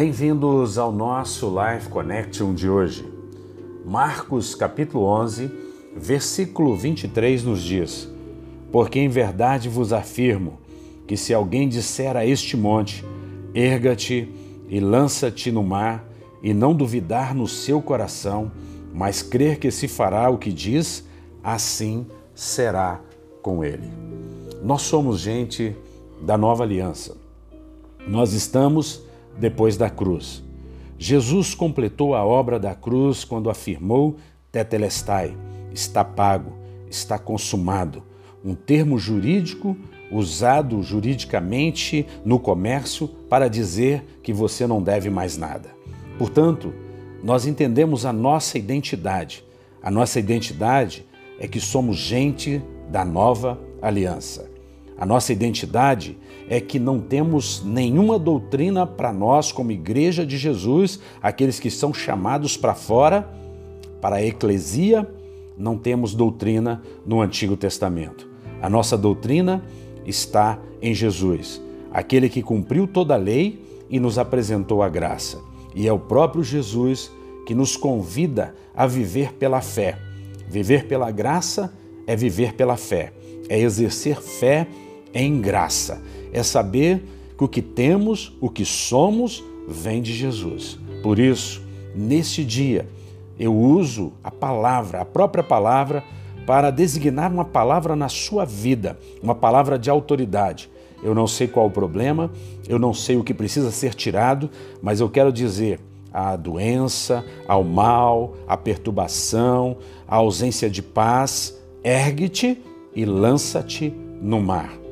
Bem-vindos ao nosso Life Connection de hoje. Marcos capítulo 11, versículo 23 nos diz: Porque em verdade vos afirmo que se alguém disser a este monte: Erga-te e lança-te no mar, e não duvidar no seu coração, mas crer que se fará o que diz, assim será com ele. Nós somos gente da nova aliança. Nós estamos depois da cruz. Jesus completou a obra da cruz quando afirmou Tetelestai, está pago, está consumado, um termo jurídico usado juridicamente no comércio para dizer que você não deve mais nada. Portanto, nós entendemos a nossa identidade. A nossa identidade é que somos gente da nova aliança. A nossa identidade é que não temos nenhuma doutrina para nós, como Igreja de Jesus, aqueles que são chamados para fora, para a eclesia, não temos doutrina no Antigo Testamento. A nossa doutrina está em Jesus, aquele que cumpriu toda a lei e nos apresentou a graça. E é o próprio Jesus que nos convida a viver pela fé. Viver pela graça é viver pela fé, é exercer fé em graça. É saber que o que temos, o que somos, vem de Jesus. Por isso, neste dia, eu uso a palavra, a própria palavra, para designar uma palavra na sua vida, uma palavra de autoridade. Eu não sei qual o problema, eu não sei o que precisa ser tirado, mas eu quero dizer a doença, ao mal, a perturbação, a ausência de paz, ergue-te e lança-te no mar.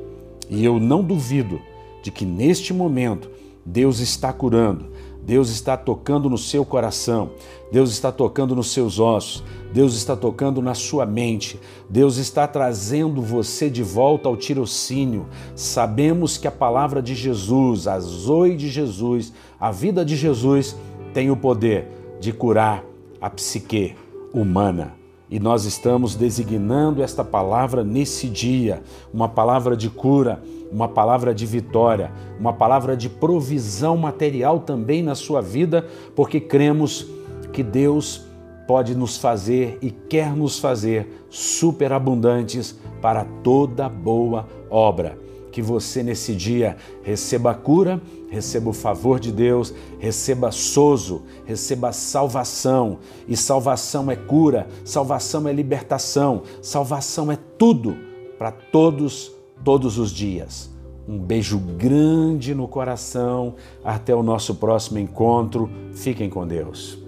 E eu não duvido de que neste momento Deus está curando, Deus está tocando no seu coração, Deus está tocando nos seus ossos, Deus está tocando na sua mente, Deus está trazendo você de volta ao tirocínio. Sabemos que a palavra de Jesus, a zoe de Jesus, a vida de Jesus tem o poder de curar a psique humana. E nós estamos designando esta palavra nesse dia, uma palavra de cura, uma palavra de vitória, uma palavra de provisão material também na sua vida, porque cremos que Deus pode nos fazer e quer nos fazer superabundantes para toda boa obra que você nesse dia receba a cura, receba o favor de Deus, receba sozo, receba salvação. E salvação é cura, salvação é libertação, salvação é tudo para todos, todos os dias. Um beijo grande no coração. Até o nosso próximo encontro. Fiquem com Deus.